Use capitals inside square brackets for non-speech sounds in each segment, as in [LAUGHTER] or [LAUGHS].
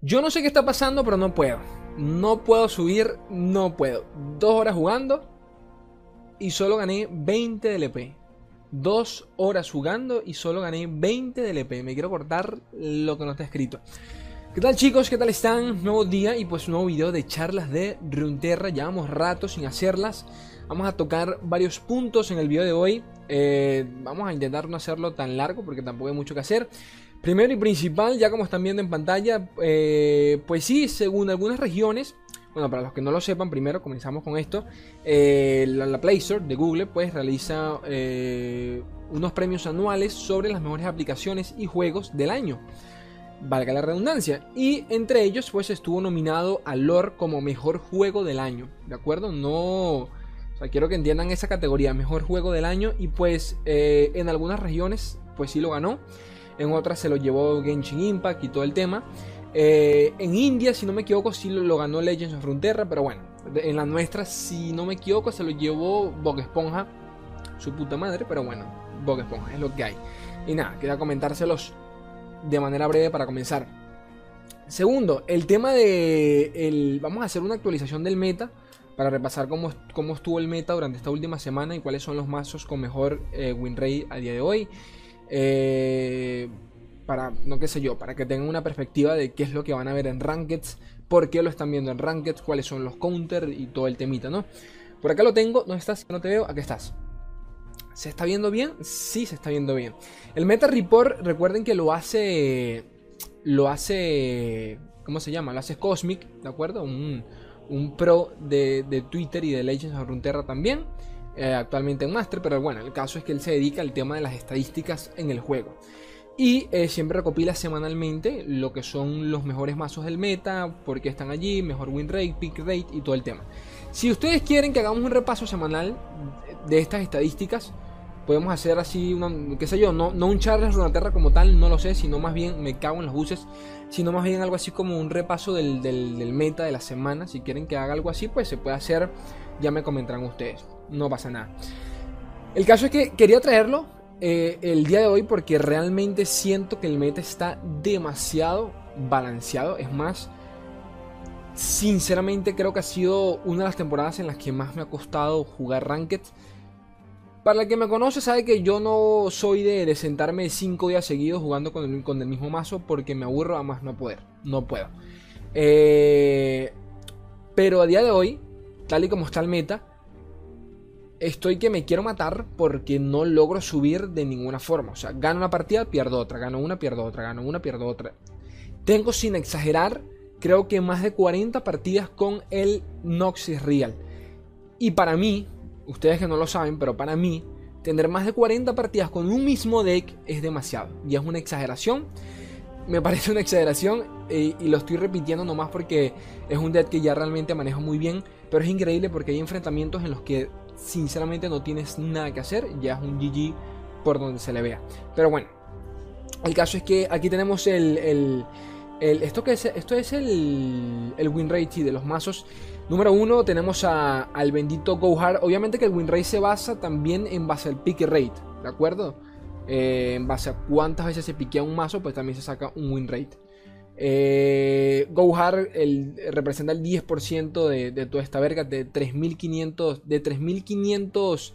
Yo no sé qué está pasando, pero no puedo. No puedo subir, no puedo. Dos horas jugando y solo gané 20 de LP. Dos horas jugando y solo gané 20 de LP. Me quiero cortar lo que no está escrito. ¿Qué tal chicos? ¿Qué tal están? Nuevo día y pues nuevo video de charlas de Runeterra. Llevamos rato sin hacerlas. Vamos a tocar varios puntos en el video de hoy. Eh, vamos a intentar no hacerlo tan largo porque tampoco hay mucho que hacer. Primero y principal, ya como están viendo en pantalla, eh, pues sí, según algunas regiones, bueno, para los que no lo sepan, primero comenzamos con esto, eh, la, Play Store de Google pues realiza unos premios anuales sobre las mejores aplicaciones y juegos del año, valga la redundancia, y entre ellos pues estuvo nominado a Lore como mejor juego del año, ¿de acuerdo? No... O sea, quiero que entiendan esa categoría, mejor juego del año, y pues en algunas regiones pues sí lo ganó en otras se lo llevó Genshin Impact y todo el tema. Eh, en India, si no me equivoco, sí lo, ganó Legends of Runeterra, pero bueno, en la nuestra, si no me equivoco, se lo llevó Bog Esponja, su puta madre, pero bueno, Bog Esponja, es lo que hay. Y nada, quería comentárselos de manera breve para comenzar. Segundo, el tema de. El, vamos a hacer una actualización del meta para repasar cómo, cómo estuvo el meta durante esta última semana y cuáles son los mazos con mejor eh, win rate a día de hoy. Eh, para, no qué sé yo, para que tengan una perspectiva de qué es lo que van a ver en Rankeds, por qué lo están viendo en Rankeds, cuáles son los counters y todo el temita, ¿no? Por acá lo tengo, ¿dónde estás? No te veo, aquí estás. ¿Se está viendo bien? Sí, se está viendo bien. El Meta Report, recuerden que lo hace. Lo hace. ¿Cómo se llama? Lo hace Cosmic, ¿de acuerdo? Un, pro de, de, Twitter y de Legends of Runeterra también. Eh, actualmente en Master, pero bueno, el caso es que él se dedica al tema de las estadísticas en el juego. Y eh, siempre recopila semanalmente lo que son los mejores mazos del meta, por qué están allí, mejor win rate, pick rate y todo el tema. Si ustedes quieren que hagamos un repaso semanal de estas estadísticas, podemos hacer así, una, qué sé yo, no, no un Charles Runaterra como tal, no lo sé, sino más bien, me cago en los buses, sino más bien algo así como un repaso del, del meta de la semana. Si quieren que haga algo así, pues se puede hacer, ya me comentarán ustedes no pasa nada. El caso es que quería traerlo eh, el día de hoy porque realmente siento que el meta está demasiado balanceado. Es más, sinceramente creo que ha sido una de las temporadas en las que más me ha costado jugar Ranked. Para el que me conoce sabe que yo no soy de, sentarme 5 días seguidos jugando con el, mismo mazo porque me aburro a más no poder. No puedo. Eh, pero a día de hoy, tal y como está el meta, estoy que me quiero matar porque no logro subir de ninguna forma. O sea, gano una partida, pierdo otra, gano una, pierdo otra, gano una, pierdo otra. Tengo sin exagerar, creo que más de 40 partidas con el Noxus Real. Y para mí, ustedes que no lo saben, pero para mí, tener más de 40 partidas con un mismo deck es demasiado. Y es una exageración. Me [LAUGHS] parece una exageración eh, y lo estoy repitiendo nomás porque es un deck que ya realmente manejo muy bien. Pero es increíble porque hay enfrentamientos en los que sinceramente no tienes nada que hacer, ya es un GG por donde se le vea. Pero bueno, el caso es que aquí tenemos el, el, esto, que es, esto es el, el win rate de los mazos. Número uno tenemos al bendito Gohar. Obviamente que el win rate se basa también en base al pick rate, ¿de acuerdo? Eh, en base a cuántas veces se piquea un mazo, pues también se saca un win rate. Eh, Gohar representa el 10% de, toda esta verga, de 3.500 de 3.500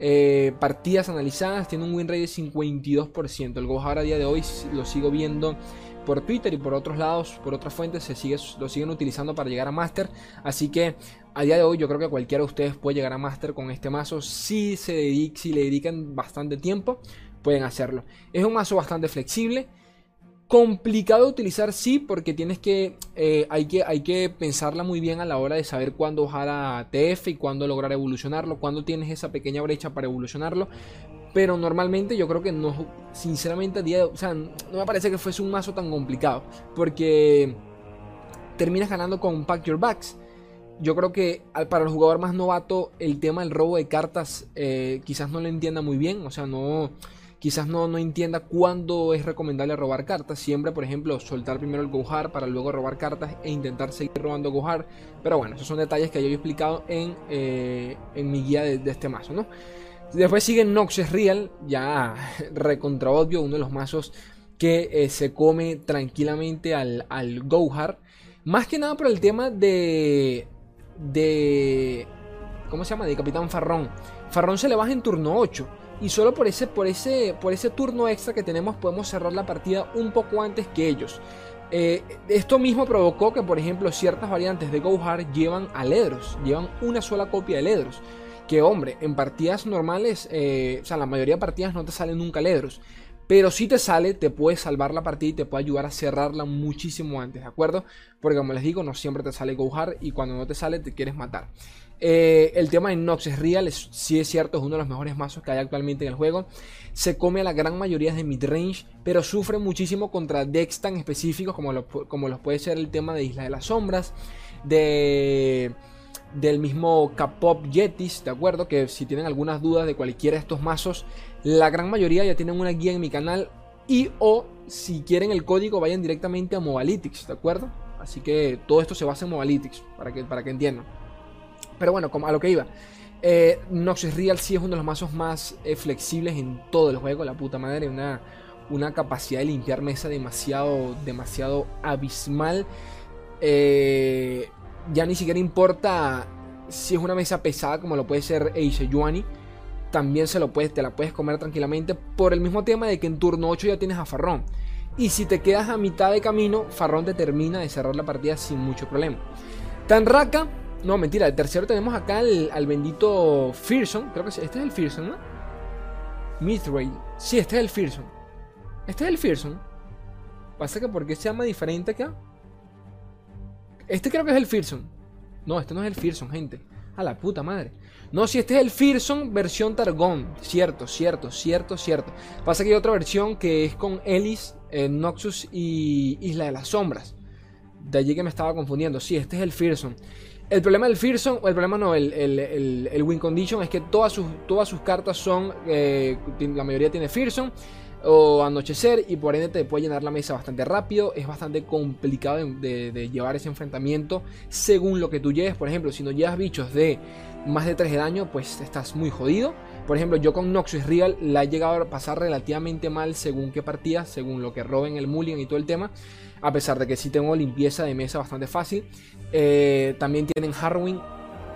eh, partidas analizadas, tiene un win rate de 52%. El Gohar a día de hoy lo sigo viendo por Twitter y por otros lados, por otras fuentes, se sigue, lo siguen utilizando para llegar a Master. Así que a día de hoy yo creo que cualquiera de ustedes puede llegar a Master con este mazo. Si, se si le dedican bastante tiempo, pueden hacerlo. Es un mazo bastante flexible. Complicado de utilizar, sí, porque tienes que, eh, hay que, hay que pensarla muy bien a la hora de saber cuándo bajar a TF y cuándo lograr evolucionarlo, cuándo tienes esa pequeña brecha para evolucionarlo. Pero normalmente yo creo que no, sinceramente, a día de, o sea, no me parece que fuese un mazo tan complicado, porque terminas ganando con Pack Your Backs. Yo creo que para el jugador más novato el tema del robo de cartas eh, quizás no lo entienda muy bien, o sea, no quizás no, no entienda cuándo es recomendable robar cartas. Siempre, por ejemplo, soltar primero el Gohar para luego robar cartas e intentar seguir robando Gohar. Pero bueno, esos son detalles que yo he explicado en, eh, en mi guía de, este mazo, ¿no? Después sigue Noxus Real, ya [LAUGHS] recontra obvio, uno de los mazos que eh, se come tranquilamente al, al. Más que nada por el tema de. de. ¿Cómo se llama? De Capitán Farrón. Farrón se le baja en turno 8. Y solo por ese, por ese, por ese turno extra que tenemos podemos cerrar la partida un poco antes que ellos. Eh, esto mismo provocó que, por ejemplo, ciertas variantes de Gohar llevan a Ledros, llevan una sola copia de Ledros. Que, hombre, en partidas normales, eh, o sea, la mayoría de partidas no te salen nunca Ledros. Pero si te sale, te puede salvar la partida y te puede ayudar a cerrarla muchísimo antes, ¿de acuerdo? Porque como les digo, no siempre te sale Gohar y cuando no te sale te quieres matar. Eh, el tema de Nox es real, es, es cierto, es uno de los mejores mazos que hay actualmente en el juego. Se come a la gran mayoría de midrange, pero sufre muchísimo contra decks tan específicos como, como los puede ser el tema de Isla de las Sombras, de del mismo K-Pop Yetis, ¿de acuerdo? Que si tienen algunas dudas de cualquiera de estos mazos, la gran mayoría ya tienen una guía en mi canal y o si quieren el código vayan directamente a Mobalytics, ¿de acuerdo? Así que todo esto se basa en Mobalytics, para que, para que entiendan. Pero bueno, como a lo que iba. Eh, Noxus Real sí es uno de los mazos más eh, flexibles en todo el juego, la puta madre, una, una capacidad de limpiar mesa demasiado, demasiado abismal. Eh, ya ni siquiera importa si es una mesa pesada como lo puede ser Eise Yuani. También se lo puedes, te la puedes comer tranquilamente por el mismo tema de que en turno 8 ya tienes a Farrón. Y si te quedas a mitad de camino, Farrón te termina de cerrar la partida sin mucho problema. Tanraka, no mentira, el tercero tenemos acá al, bendito Fearson. Creo que este es el Fearson, ¿no? Mithril. Sí, este es el Fearson. Este es el Fearson. Pasa que porque se llama diferente acá. Este creo que es el Fearson. No, este no es el Fearson, gente. A la puta madre. No, si este es el Fearson versión Targon. Cierto, cierto, cierto, cierto. Pasa que hay otra versión que es con Ellis, eh, Noxus y Isla de las Sombras. De allí que me estaba confundiendo. Sí, este es el Fearson. El problema del Fearson, o el problema no, el, el, Win Condition es que todas sus, todas sus cartas son. Eh, la mayoría tiene Fearson o anochecer y por ende te puede llenar la mesa bastante rápido. Es bastante complicado de, llevar ese enfrentamiento según lo que tú lleves. Por ejemplo, si no llevas bichos de más de 3 de daño, pues estás muy jodido. Por ejemplo, yo con Noxus Real la he llegado a pasar relativamente mal según qué partida, según lo que roben el Mulligan y todo el tema. A pesar de que sí tengo limpieza de mesa bastante fácil. Eh, también tienen Harrowing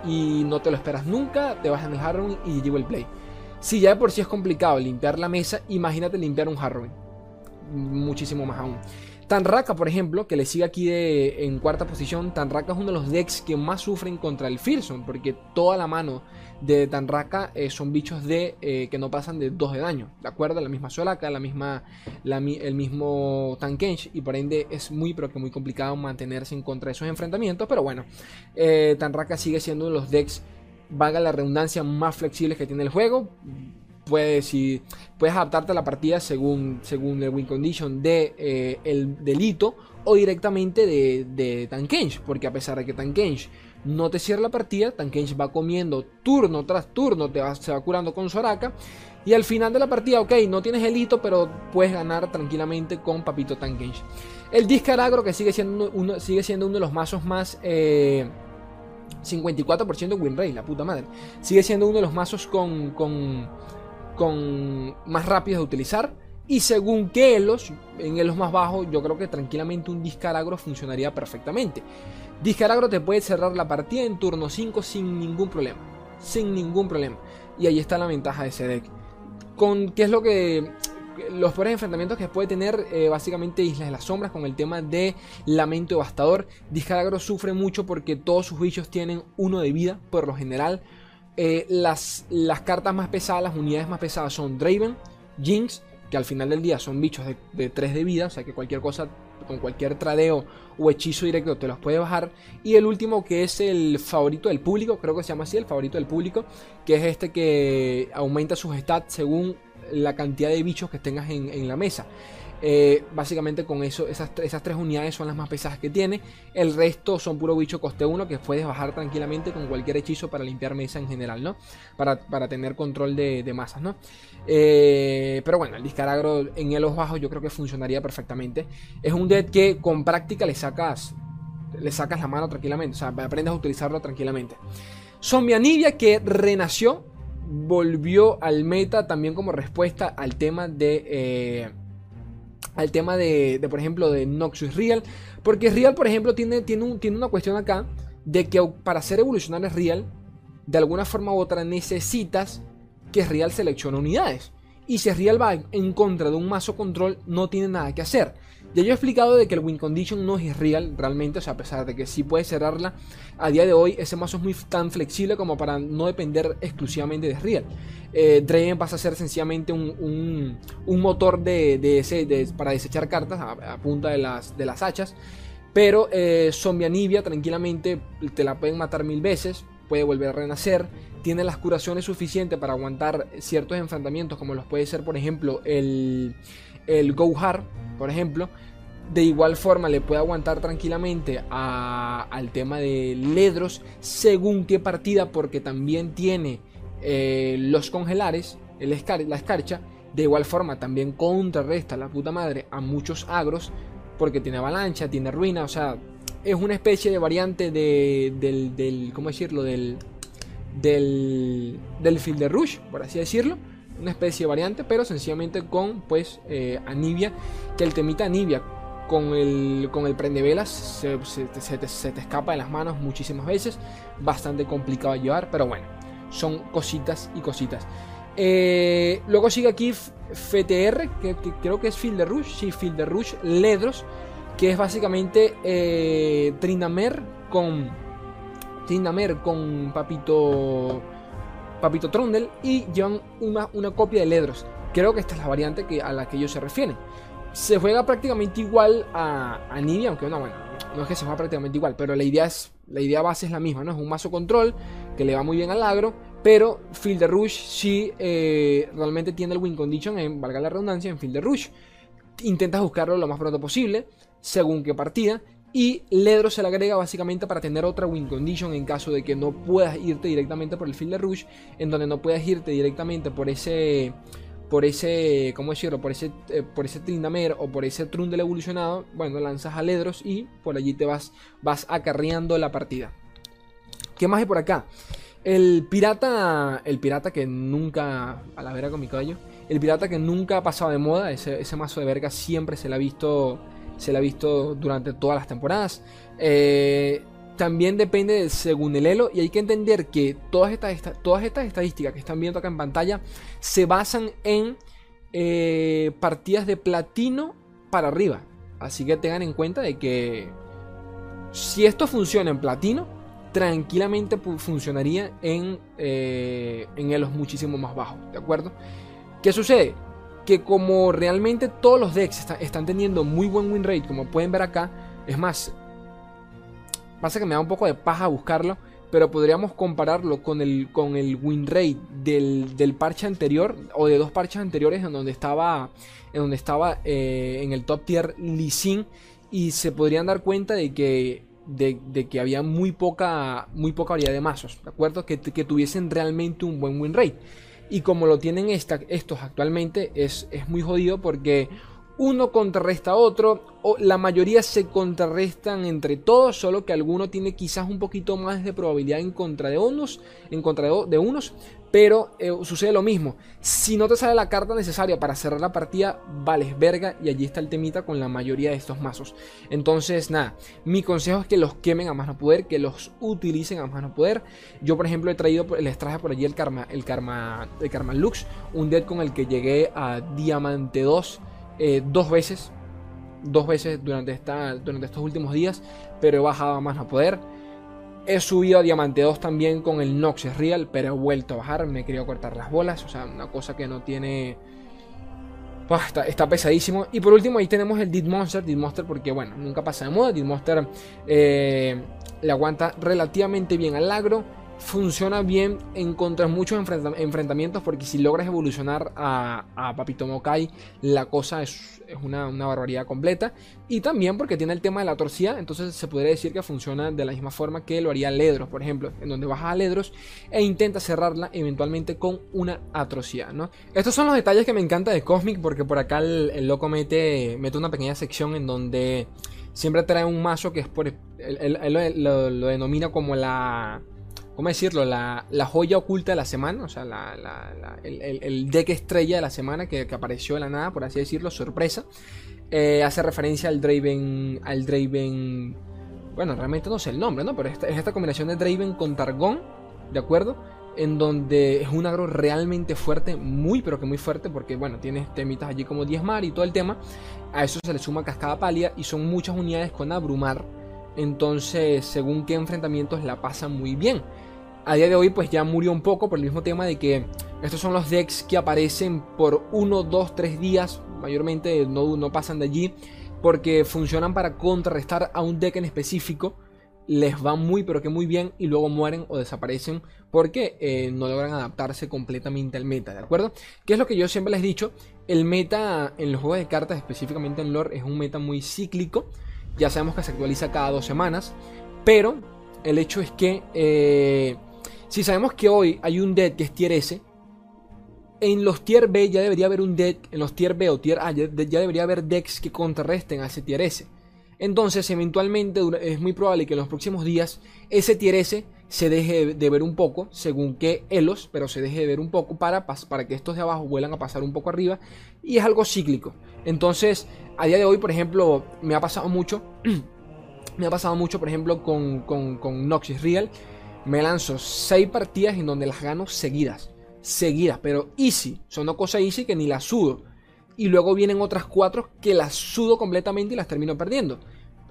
y no te lo esperas nunca. Te vas en el Harrowing y llevo el play. Si ya de por sí es complicado limpiar la mesa, imagínate limpiar un Harrowing. Muchísimo más aún. Tanraka, por ejemplo, que le sigue aquí en cuarta posición, Tanraka es uno de los decks que más sufren contra el Fearsome, porque toda la mano de Tanraka eh, son bichos de eh, que no pasan de 2 de daño, ¿de acuerdo? La misma Solaka, la misma, el mismo Tankench, y por ende es muy, pero que muy complicado mantenerse en contra de esos enfrentamientos, pero bueno, eh, Tanraka sigue siendo uno de los decks valga la redundancia, más flexibles que tiene el juego. Puedes, si, puedes adaptarte a la partida según, según el win condition de eh, el delito o directamente de, de Tankenge, porque a pesar de que Tankenge no te cierra la partida, Tankenge va comiendo turno tras turno, te va, se va curando con Soraka. Y al final de la partida, ok, no tienes el hito, pero puedes ganar tranquilamente con Papito Tankenge. El Discaragro, que sigue siendo uno, sigue siendo uno de los mazos más eh, 54% win rate, la puta madre. Sigue siendo uno de los mazos con, con, con más rápidos de utilizar. Y según que Elos, en Elos más bajos, yo creo que tranquilamente un Discaragro funcionaría perfectamente. Discaragro te puede cerrar la partida en turno 5 sin ningún problema. Sin ningún problema. Y ahí está la ventaja de ese deck. Con, ¿Qué es lo que los peores enfrentamientos que puede tener eh, básicamente Islas de las Sombras con el tema de Lamento Devastador. Discalagro sufre mucho porque todos sus bichos tienen uno de vida por lo general. Eh, las, las cartas más pesadas, las unidades más pesadas son Draven, Jinx, que al final del día son bichos de, 3 de vida, o sea que cualquier cosa, con cualquier tradeo o hechizo directo te los puede bajar. Y el último que es el favorito del público, creo que se llama así, el favorito del público, que es este que aumenta sus stats según la cantidad de bichos que tengas en, la mesa. Eh, básicamente con eso, esas, esas, tres unidades son las más pesadas que tiene. El resto son puro bicho coste 1 que puedes bajar tranquilamente con cualquier hechizo para limpiar mesa en general, ¿no? Para, tener control de, masas, ¿no? Eh, pero bueno, el discaragro en elos bajos yo creo que funcionaría perfectamente. Es un dead que con práctica le sacas, le sacas la mano tranquilamente, o sea, aprendes a utilizarlo tranquilamente. Zombie Anivia que renació volvió al meta también como respuesta al tema de... eh, al tema de, por ejemplo, de Noxus Real. Porque Real, por ejemplo, tiene, tiene, tiene una cuestión acá de que para hacer evolucionar Real, de alguna forma u otra necesitas que Real seleccione unidades. Y si Real va en contra de un mazo control, no tiene nada que hacer. Ya yo he explicado de que el win condition no es real realmente, o sea, a pesar de que sí puede cerrarla, a día de hoy ese mazo es muy tan flexible como para no depender exclusivamente de real. Eh, pasa a ser sencillamente un, un- motor de, de para desechar cartas a, a punta de las, de las hachas. Pero eh, Zombie Anivia tranquilamente te la pueden matar mil veces, puede volver a renacer, tiene las curaciones suficientes para aguantar ciertos enfrentamientos, como los puede ser, por ejemplo, el, el Gohar, por ejemplo. De igual forma le puede aguantar tranquilamente al tema de Ledros, según qué partida, porque también tiene eh, los congelares, el la escarcha. De igual forma también contrarresta la puta madre a muchos agros, porque tiene avalancha, tiene ruina, o sea, es una especie de variante de, del, del, ¿cómo decirlo? Del, del, del Field Rush, por así decirlo. Una especie de variante, pero sencillamente con, pues, eh, Anivia. Que el temita Anivia con el, con el prendevelas se, se te- se te, escapa de las manos muchísimas veces. Bastante complicado de llevar, pero bueno, son cositas y cositas. Eh, luego sigue aquí FTR, que, que creo que es Field Rush. Sí, Field Rush, Ledros, que es básicamente eh, Trindamer con Trindamer con Papito Papito Trundle y llevan una, una copia de Ledros. Creo que esta es la variante que, a la que ellos se refieren. Se juega prácticamente igual a, a Nibia, aunque no, bueno, no es que se juega prácticamente igual, pero la idea es la idea base es la misma, ¿no? Es un mazo control que le va muy bien al agro, pero Field de Rush sí eh, realmente tiene el win condition en, valga la redundancia, en Field de Rush. Intentas buscarlo lo más pronto posible, según qué partida, y Ledro se le agrega básicamente para tener otra win condition en caso de que no puedas irte directamente por el Field de Rush, en donde no puedas irte directamente por ese por ese, ¿cómo decirlo? Por ese, eh, por ese Trindamer o por ese Trundle evolucionado, bueno, lanzas a Ledros y por allí te vas, vas acarreando la partida. ¿Qué más hay por acá? El pirata, el pirata que nunca, a la vera con mi caballo, el pirata que nunca ha pasado de moda, ese, ese mazo de verga siempre se le ha visto, se le ha visto durante todas las temporadas. Eh, también depende de según el elo y hay que entender que todas estas, esta- todas estas estadísticas que están viendo acá en pantalla se basan en eh, partidas de platino para arriba. Así que tengan en cuenta de que si esto funciona en platino, tranquilamente funcionaría en, eh, en elos muchísimo más bajos, ¿de acuerdo? ¿Qué sucede? Que como realmente todos los decks está- están teniendo muy buen win rate, como pueden ver acá, es más, pasa que me da un poco de paja buscarlo, pero podríamos compararlo con el, con el win rate del, del parche anterior o de dos parches anteriores en donde estaba en donde estaba eh, en el top tier Lee y se podrían dar cuenta de que de que había muy poca muy poca variedad de mazos, ¿de acuerdo? Que, que tuviesen realmente un buen win rate. Y como lo tienen esta- estos actualmente, es, es muy jodido porque uno contrarresta a otro, o la mayoría se contrarrestan entre todos, solo que alguno tiene quizás un poquito más de probabilidad en contra de unos, en contra de, unos, pero eh, sucede lo mismo. Si no te sale la carta necesaria para cerrar la partida, vales verga y allí está el temita con la mayoría de estos mazos. Entonces, nada, mi consejo es que los quemen a más no poder, que los utilicen a más no poder. Yo, por ejemplo, he traído, les traje por allí el Karma, el Karma, el Karma Lux, un deck con el que llegué a Diamante 2 eh, dos veces. Dos veces durante, esta, durante estos últimos días. Pero he bajado a más no poder. He subido a Diamante 2 también con el Noxus Real. Pero he vuelto a bajar. Me he querido cortar las bolas. O sea, una cosa que no tiene. Está pesadísimo. Y por último, ahí tenemos el Dead Monster. Dead Monster, porque bueno, nunca pasa de moda. Dead Monster eh, le aguanta relativamente bien al agro. Funciona bien en contra muchos enfrenta- enfrentamientos. Porque si logras evolucionar a, a Papito Mokai, la cosa es, es una, una barbaridad completa. Y también porque tiene el tema de la torcida. Entonces se podría decir que funciona de la misma forma que lo haría Ledros, por ejemplo. En donde bajas a Ledros e intenta cerrarla eventualmente con una atrocidad, ¿no? Estos son los detalles que me encanta de Cosmic. Porque por acá el, loco mete, mete una pequeña sección en donde siempre trae un mazo que es por. Él, lo denomina como la ¿cómo decirlo? La, la joya oculta de la semana, o sea, la, el, deck estrella de la semana que, que apareció de la nada, por así decirlo, sorpresa. Eh, hace referencia al Draven, al Draven, bueno, realmente no sé el nombre, ¿no? Pero es esta combinación de Draven con Targón, ¿de acuerdo? En donde es un agro realmente fuerte, muy pero que muy fuerte, porque bueno, tienes temitas allí como diezmar y todo el tema. A eso se le suma cascada pálida y son muchas unidades con abrumar. Entonces, según qué enfrentamientos la pasan muy bien. A día de hoy, pues ya murió un poco por el mismo tema de que estos son los decks que aparecen por 1, 2, 3 días. Mayormente no, no pasan de allí. Porque funcionan para contrarrestar a un deck en específico. Les va muy, pero que muy bien. Y luego mueren o desaparecen. Porque eh, no logran adaptarse completamente al meta. ¿De acuerdo? Que es lo que yo siempre les he dicho. El meta en los juegos de cartas, específicamente en lore, es un meta muy cíclico. Ya sabemos que se actualiza cada dos semanas. Pero el hecho es que eh, si sabemos que hoy hay un deck que es tier S, en los tier B ya debería haber un deck, en los tier B o tier A ya, debería haber decks que contrarresten a ese tier S. Entonces, eventualmente es muy probable que en los próximos días ese tier S se deje de ver un poco, según qué Elos, pero se deje de ver un poco para, para que estos de abajo vuelan a pasar un poco arriba. Y es algo cíclico. Entonces, a día de hoy, por ejemplo, me ha pasado mucho. [CLEARS THROAT] me ha pasado mucho, por ejemplo, con, con, con Noxus Real. Me lanzo 6 partidas en donde las gano seguidas. Seguidas, pero easy. Son no cosas easy que ni las sudo. Y luego vienen otras 4 que las sudo completamente y las termino perdiendo.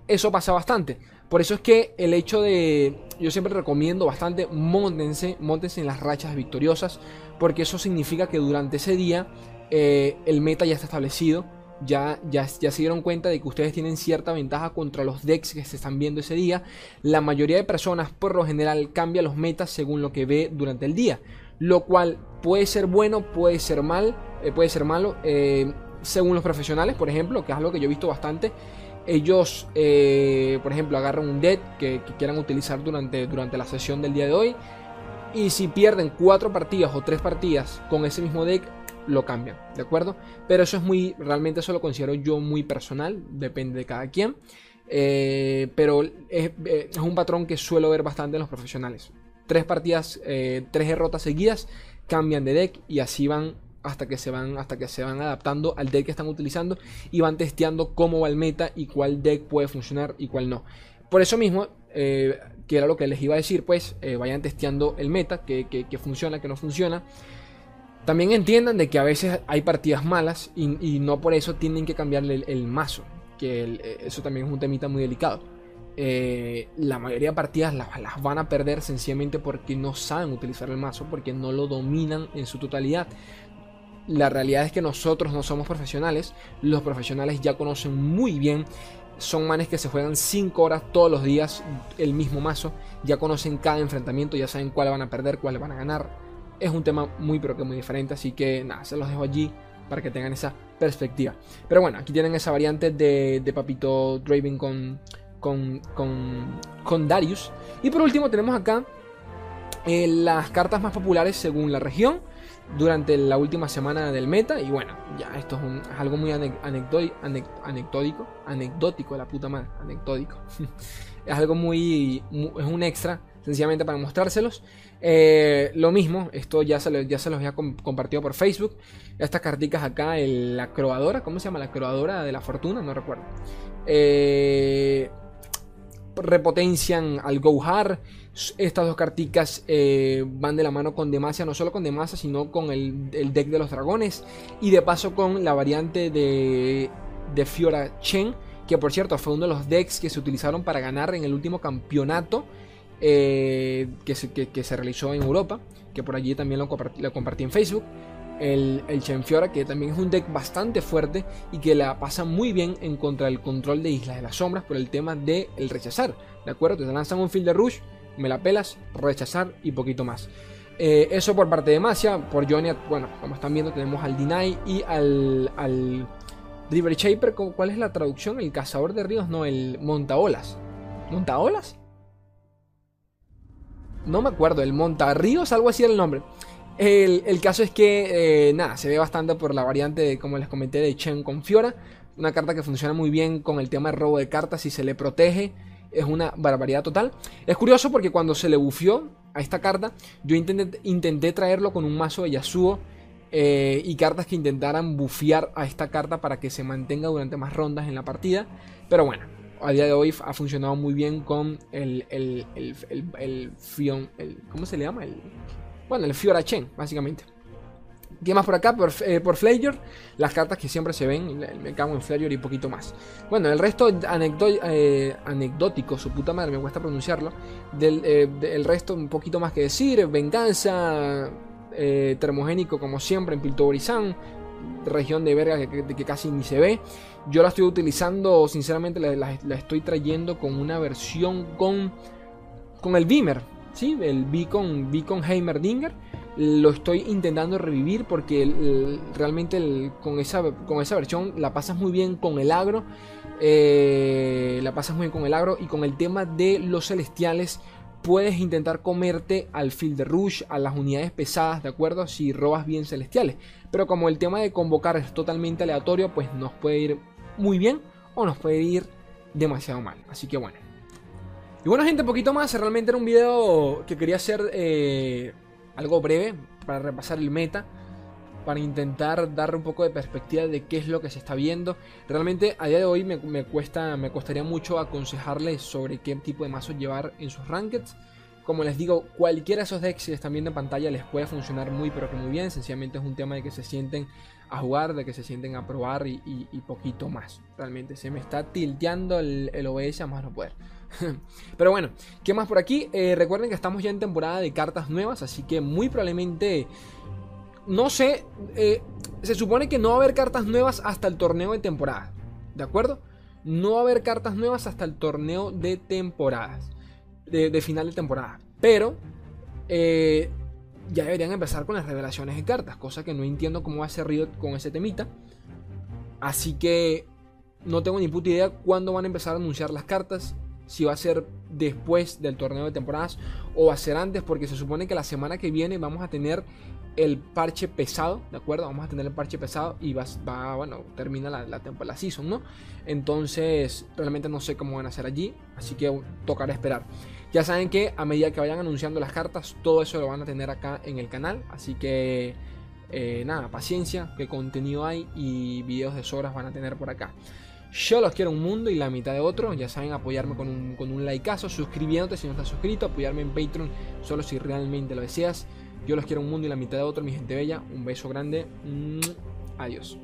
Eso pasa bastante. Por eso es que el hecho de. Yo siempre recomiendo bastante. Montense, montense en las rachas victoriosas. Porque eso significa que durante ese día. eh, el meta ya está establecido. Ya, ya, se dieron cuenta de que ustedes tienen cierta ventaja contra los decks que se están viendo ese día. La mayoría de personas, por lo general, cambia los metas según lo que ve durante el día. Lo cual puede ser bueno, puede ser mal, eh, puede ser malo. eh, según los profesionales, por ejemplo, que es algo que yo he visto bastante. Ellos, eh, por ejemplo, agarran un deck que, que quieran utilizar durante, durante la sesión del día de hoy. Y si pierden cuatro partidas o tres partidas con ese mismo deck, lo cambian, ¿de acuerdo? Pero eso es muy, realmente eso lo considero yo muy personal, depende de cada quien. Eh, pero es, un patrón que suelo ver bastante en los profesionales. Tres partidas, eh, tres derrotas seguidas, cambian de deck y así van hasta que se van hasta que se van adaptando al deck que están utilizando y van testeando cómo va el meta y cuál deck puede funcionar y cuál no. Por eso mismo, eh, que era lo que les iba a decir, pues eh, vayan testeando el meta, que, que- que funciona, que no funciona. También entiendan de que a veces hay partidas malas y, no por eso tienen que cambiarle el, mazo, que eh, eso también es un temita muy delicado. Eh, la mayoría de partidas las, las van a perder sencillamente porque no saben utilizar el mazo, porque no lo dominan en su totalidad. La realidad es que nosotros no somos profesionales, los profesionales ya conocen muy bien, son manes que se juegan 5 horas todos los días el mismo mazo, ya conocen cada enfrentamiento, ya saben cuál van a perder, cuál van a ganar. Es un tema muy pero que muy diferente, así que nada, se los dejo allí para que tengan esa perspectiva. Pero bueno, aquí tienen esa variante de, de Papito Draven con, con, con, con Darius. Y por último tenemos acá eh, las cartas más populares según la región durante la última semana del meta. Y bueno, ya esto es, algo muy anec- anecdótico, anecdótico, la puta madre, anecdótico. [LAUGHS] es algo muy, mu- es un extra, sencillamente para mostrárselos. Eh, lo mismo, esto ya se, ya se los había com- compartido por Facebook. Estas carticas acá, la croadora, ¿cómo se llama? La croadora de la fortuna, no recuerdo. Eh, repotencian al Gohar. Estas dos carticas eh, van de la mano con Demacia, no solo con Demacia, sino con el, el deck de los dragones. Y de paso con la variante de, de Fiora Chen, que por cierto fue uno de los decks que se utilizaron para ganar en el último campeonato eh, que, se, que- se realizó en Europa, que por allí también lo compartí, lo compartí en Facebook. El, el Chenfiora, que también es un deck bastante fuerte y que la pasa muy bien en contra del control de Islas de las Sombras por el tema del el rechazar. ¿De acuerdo? Te lanzan un field de rush, me la pelas, rechazar y poquito más. Eh, eso por parte de Masia, por Johnny, bueno, como están viendo, tenemos al Deny y al, al River Shaper. ¿cómo- ¿Cuál es la traducción? El cazador de ríos, no, el montaolas. ¿Montaolas? No me acuerdo, el montarríos, algo así era el nombre. El, caso es que, eh, nada, se ve bastante por la variante, de, como les comenté, de Chen con Fiora. Una carta que funciona muy bien con el tema de robo de cartas y se le protege. Es una barbaridad total. Es curioso porque cuando se le bufió a esta carta. Yo intenté, intenté traerlo con un mazo de Yasuo eh, y cartas que intentaran bufear a esta carta para que se mantenga durante más rondas en la partida. Pero bueno, a día de hoy ha funcionado muy bien con el, el, el, el, Fion, el ¿cómo se le llama? El, bueno, el Fiorachen, básicamente. ¿Qué más por acá? Por, eh, por las cartas que siempre se ven, me cago en Flayer y poquito más. Bueno, el resto eh, anecdótico, su puta madre, me cuesta pronunciarlo. Del el resto un poquito más que decir, venganza, eh, termogénico como siempre en Piltoborizán, región de verga que, casi ni se ve. Yo la estoy utilizando, sinceramente la, estoy trayendo con una versión con, con el Beamer, ¿sí? el Beacon, Beacon Heimerdinger. Lo estoy intentando revivir porque realmente con, esa, con esa versión la pasas muy bien con el agro. Eh, la pasas muy bien con el agro y con el tema de los celestiales puedes intentar comerte al field rush, a las unidades pesadas, ¿de acuerdo? Si robas bien celestiales. Pero como el tema de convocar es totalmente aleatorio, pues nos puede ir muy bien o nos puede ir demasiado mal. Así que bueno. Y bueno gente, poquito más. Realmente era un video que quería hacer eh, algo breve para repasar el meta para intentar dar un poco de perspectiva de qué es lo que se está viendo. Realmente a día de hoy me, cuesta, me costaría mucho aconsejarles sobre qué tipo de mazos llevar en sus rankeds. Como les digo, cualquiera de esos decks que están viendo en pantalla les puede funcionar muy pero que muy bien. Sencillamente es un tema de que se sienten a jugar, de que se sienten a probar y, poquito más. Realmente se me está tilteando el, el OBS a más no poder. [LAUGHS] Pero bueno, ¿qué más por aquí? Eh, recuerden que estamos ya en temporada de cartas nuevas, así que muy probablemente no sé, eh, se supone que no va a haber cartas nuevas hasta el torneo de temporada. ¿De acuerdo? No va a haber cartas nuevas hasta el torneo de temporadas. De, final de temporada. Pero eh, ya deberían empezar con las revelaciones de cartas. Cosa que no entiendo cómo va a ser Riot con ese temita. Así que no tengo ni puta idea cuándo van a empezar a anunciar las cartas. Si va a ser después del torneo de temporadas o va a ser antes. Porque se supone que la semana que viene vamos a tener el parche pesado, ¿de acuerdo? Vamos a tener el parche pesado y va, va bueno, termina la, la, la season, ¿no? Entonces, realmente no sé cómo van a hacer allí, así que tocará esperar. Ya saben que a medida que vayan anunciando las cartas, todo eso lo van a tener acá en el canal, así que eh, nada, paciencia, que contenido hay y videos de sobras van a tener por acá. Yo los quiero un mundo y la mitad de otro. Ya saben, apoyarme con un, con un likeazo, suscribiéndote si no estás suscrito, apoyarme en Patreon solo si realmente lo deseas. Yo los quiero un mundo y la mitad de otro, mi gente bella. Un beso grande. Adiós.